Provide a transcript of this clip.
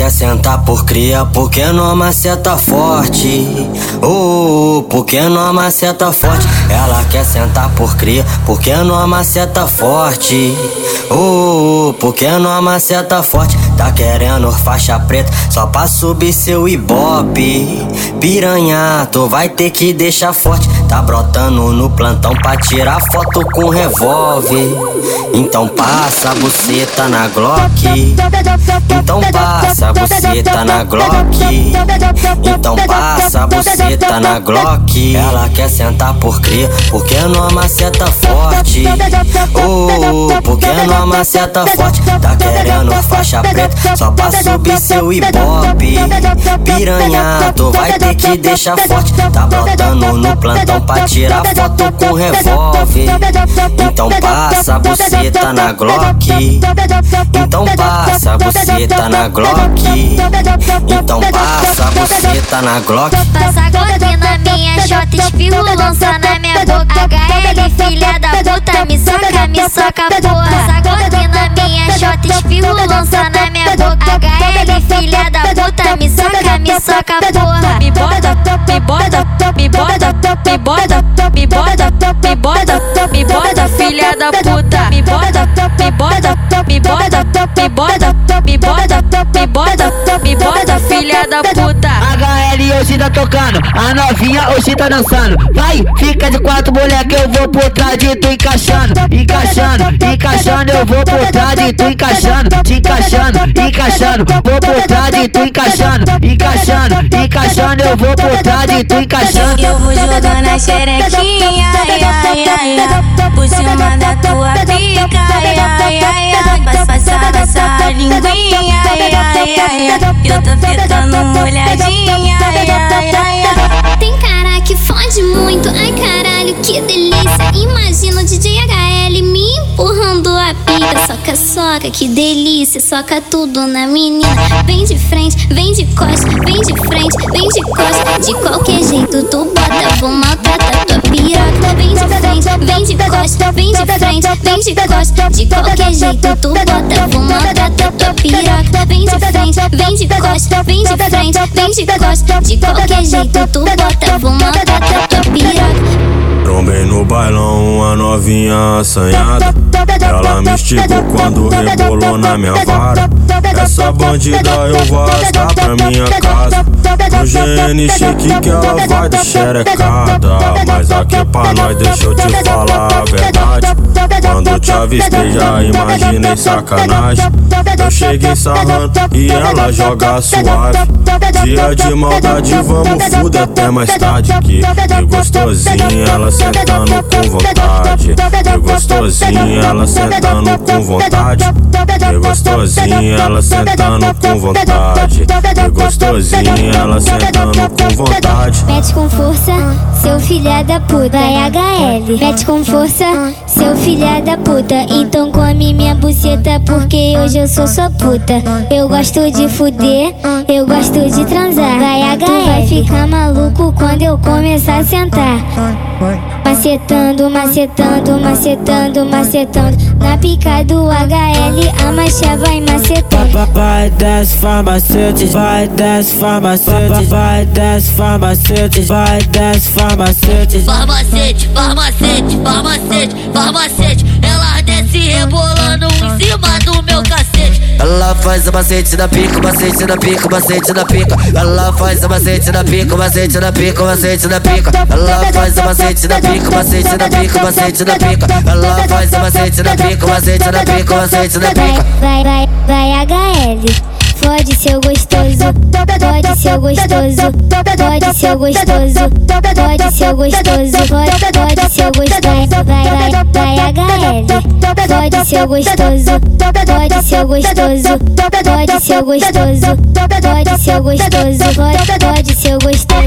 quer sentar por cria, porque não maceta forte. Oh, porque não maceta forte. Ela quer sentar por cria, porque não maceta forte. Oh, porque não maceta forte. Tá querendo faixa preta só pra subir seu ibope. Piranha, tu vai ter que deixar forte. Tá brotando no plantão pra tirar foto com revólver. Então passa a buceta na Glock. Então passa a buceta na Glock. Então passa a buceta na Glock. Ela quer sentar por cria, porque não maceta forte. Oh, porque não maceta forte. Tá querendo faixa preta só pra subir seu ibope. Piranha, tu vai ter que deixar forte. Tá brotando no plantão pra tirar foto com revólver. Então passa a buceta na Glock. Então passa a buceta na Glock. Então passa a buceta na Glock. Passa a Glock na minha shot, espirro, lança na minha boca. HL, filha da puta, me soca, me soca, porra. Passa a Glock na minha shot, espirro, lança na minha boca. HL, filha da puta, me soca, me soca, porra. Me bota, me bota, da puta. HL hoje tá tocando, a novinha hoje tá dançando. Vai, fica de quatro moleque, eu vou por trás de tu encaixando, encaixando, encaixando, eu vou por trás de tu encaixando, te encaixando, encaixando, vou por trás de tu encaixando, encaixando, encaixando, eu vou por trás de tu encaixando. Eu vou jogando a xerequinha, ai, ai, ai, ai, por cima da tua pica, ai, ai, ai, ai, passa, passa, passa a linguinha, eu tô ficando molhadinha. Tem cara que fode muito, ai caralho, que delícia. Imagina o DJ HL me empurrando a pica. Soca, soca, que delícia. Soca tudo na menina. Vem de frente, vem de costa, vem de frente, vem de costa. De qualquer jeito tu bota, vou maltratar tua piroca. Vem de frente, vem de costa, vem de frente, vem de costa. De qualquer jeito tu bota, vou vem de costa, vem de frente, vem de costa. De qualquer jeito tu bota, vou maltratar tua piroca. Trombei no bailão uma novinha assanhada. Ela me esticou quando rebolou na minha vara. Essa bandida eu vou arrastar pra minha casa. No GN chique que ela vai de xerecada. Mas aqui pra nós, deixa eu te falar a verdade. Quando te avistei já imaginei sacanagem. Eu cheguei sarrando e ela joga suave. Dia de maldade, vamos fuder até mais tarde. Que, que gostosinha ela sentando com vontade. Que gostosinha ela sentando com vontade. Que gostosinha ela sentando com vontade. Que gostosinha ela sentando com vontade. Mete com força, seu filha da puta. Vai HL. Mete com força, seu filha da puta. Então come minha buceta, porque hoje eu sou sua puta. Eu gosto de fuder, eu gosto de transar. Vai HL. Tu vai ficar maluco quando eu começar a sentar. Macetando, macetando, macetando, macetando. Na pica do HL, a marcha vai macetar. Vai das farmacêuticas, vai das farmacêuticas, vai das farmacêuticas, vai das farmacêuticas. Farmacete, farmacete, farmacete, farmacete. Ela desce rebolando em cima do faz o macete da pica, o macete da pica, o macete da pica. Ela faz o macete da pica, o macete da pica, o macete da pica. Ela faz o macete da pica, o macete da pica, o macete da pica. Ela faz o macete da pica, o macete da pica, o macete da pica. Vai, vai, vai HL. Fode seu gostoso, fode seu gostoso, fode seu gostoso, fode seu gostoso, fode, fode seu gostoso, vai, vai, vai HL. Fode seu gostoso, fode seu gostoso, fode seu gostoso, fode seu gostoso, fode, fode seu gostoso.